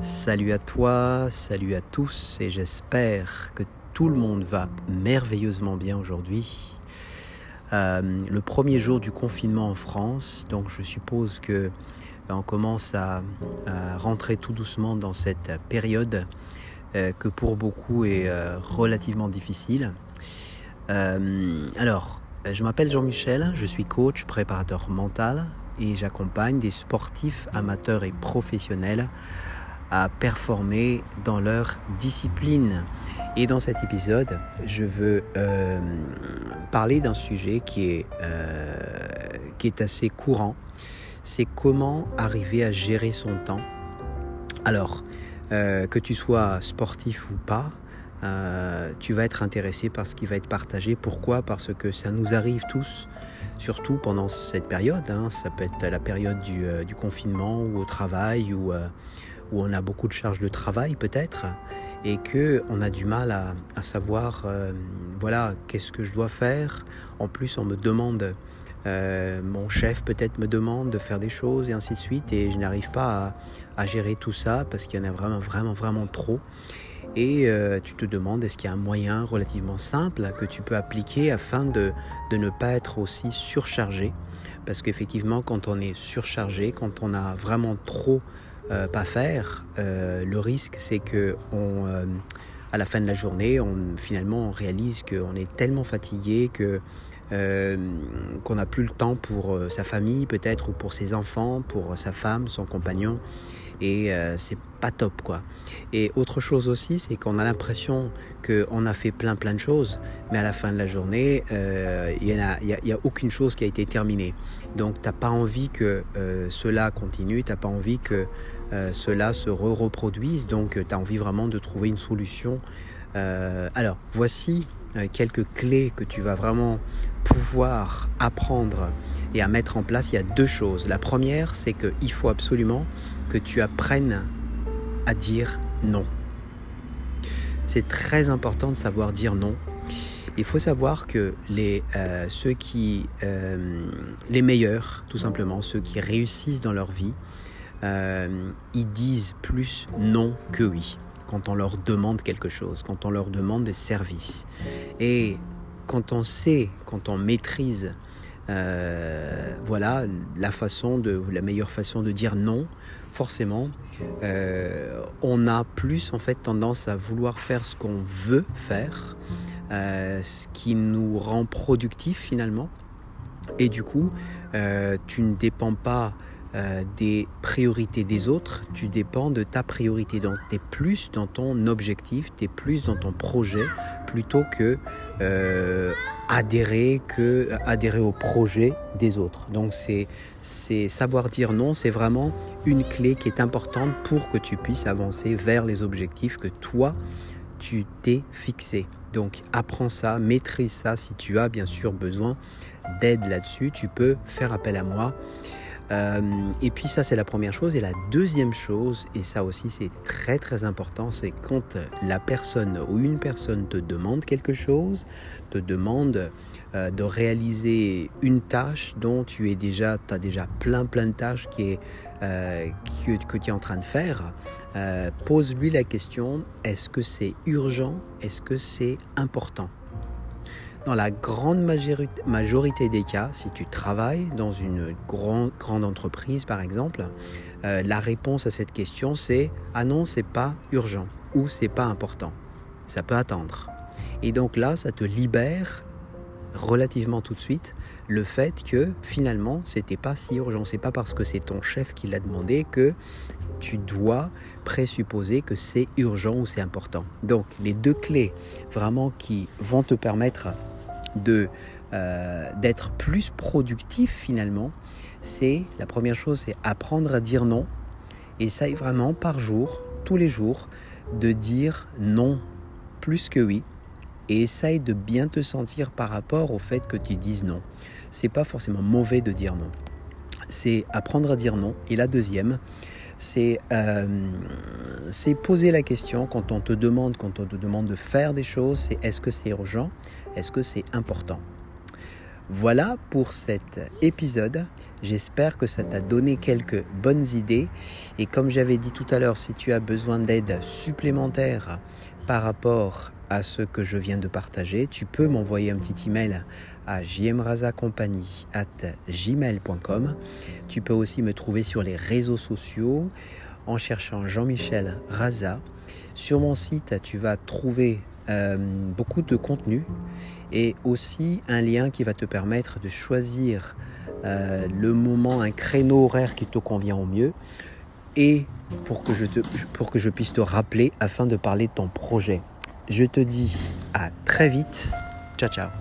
Salut à toi, salut à tous et j'espère que tout le monde va merveilleusement bien aujourd'hui. Euh, le premier jour du confinement en France, donc je suppose que euh, on commence à, rentrer tout doucement dans cette période euh, que pour beaucoup est relativement difficile. alors, je m'appelle Jean-Michel, je suis coach, préparateur mental et j'accompagne des sportifs amateurs et professionnels à performer dans leur discipline. Et dans cet épisode, je veux euh, parler d'un sujet qui est, euh, qui est assez courant. C'est comment arriver à gérer son temps. Alors, euh, que tu sois sportif ou pas, tu vas être intéressé par ce qui va être partagé. Pourquoi? Parce que ça nous arrive tous, surtout pendant cette période. Hein. Ça peut être la période du, du confinement ou au travail ou où on a beaucoup de charges de travail peut-être et que on a du mal à, savoir euh, voilà qu'est-ce que je dois faire. En plus on me demande euh, mon chef peut-être me demande de faire des choses et ainsi de suite et je n'arrive pas à, gérer tout ça parce qu'il y en a vraiment vraiment vraiment trop. Et euh, tu te demandes est-ce qu'il y a un moyen relativement simple que tu peux appliquer afin de, de ne pas être aussi surchargé? Parce qu'effectivement quand on est surchargé quand on a vraiment trop euh, pas faire, euh, le risque c'est que euh, à la fin de la journée, on, finalement on réalise qu'on est tellement fatigué que qu'on n'a plus le temps pour sa famille peut-être ou pour ses enfants, pour sa femme, son compagnon et c'est pas top quoi. Et autre chose aussi, c'est qu'on a l'impression qu'on a fait plein plein de choses, mais à la fin de la journée, il n'y a, a, aucune chose qui a été terminée. Donc t'as pas envie que cela continue, t'as pas envie que euh, cela se reproduise. Donc, euh, tu as envie vraiment de trouver une solution. Euh, alors, voici quelques clés que tu vas vraiment pouvoir apprendre et à mettre en place. Il y a deux choses. La première, c'est qu'il faut absolument que tu apprennes à dire non. C'est très important de savoir dire non. Il faut savoir que les, ceux qui, les meilleurs, tout simplement, ceux qui réussissent dans leur vie, euh, ils disent plus non que oui quand on leur demande quelque chose, quand on leur demande des services. Et quand on sait, quand on maîtrise, euh, voilà la façon de, la meilleure façon de dire non, forcément, euh, on a plus en fait tendance à vouloir faire ce qu'on veut faire, ce qui nous rend productif finalement. Et du coup, tu ne dépends pas euh, des priorités des autres, tu dépends de ta priorité. Donc tu es plus dans ton objectif, tu es plus dans ton projet plutôt que euh, adhérer, que adhérer au projet des autres. Donc c'est savoir dire non, c'est vraiment une clé qui est importante pour que tu puisses avancer vers les objectifs que toi tu t'es fixé. Donc apprends ça, maîtrise ça. Si tu as bien sûr besoin d'aide là-dessus, tu peux faire appel à moi. Euh, et puis ça c'est la première chose. Et la deuxième chose, et ça aussi c'est très très important, c'est quand la personne ou une personne te demande quelque chose, te demande euh, de réaliser une tâche dont tu es déjà, as déjà plein plein de tâches qui est, euh, que, tu es en train de faire, pose-lui la question, est-ce que c'est urgent? Est-ce que c'est important? Dans la grande majorité des cas, si tu travailles dans une grande, grande entreprise par exemple, euh, la réponse à cette question c'est ah non, c'est pas urgent ou c'est pas important. Ça peut attendre. Et donc là, ça te libère relativement tout de suite le fait que finalement c'était pas si urgent. C'est pas parce que c'est ton chef qui l'a demandé que tu dois présupposer que c'est urgent ou c'est important. Donc les deux clés vraiment qui vont te permettre de euh, d'être plus productif finalement, c'est la première chose, c'est apprendre à dire non. Essaye vraiment par jour, tous les jours, de dire non plus que oui. Et essaye de bien te sentir par rapport au fait que tu dises non. C'est pas forcément mauvais de dire non. C'est apprendre à dire non. Et la deuxième, c'est euh, poser la question quand on te demande, quand on te demande de faire des choses, c'est est-ce que c'est urgent? Est-ce que c'est important? Voilà pour cet épisode. J'espère que ça t'a donné quelques bonnes idées. Et comme j'avais dit tout à l'heure, si tu as besoin d'aide supplémentaire par rapport à ce que je viens de partager, tu peux m'envoyer un petit email à gmail.com. Tu peux aussi me trouver sur les réseaux sociaux en cherchant Jean-Michel Raza. Sur mon site, tu vas trouver euh, beaucoup de contenu et aussi un lien qui va te permettre de choisir euh, le moment, un créneau horaire qui te convient au mieux et pour que, je pour que je puisse te rappeler afin de parler de ton projet. Je te dis à très vite. Ciao ciao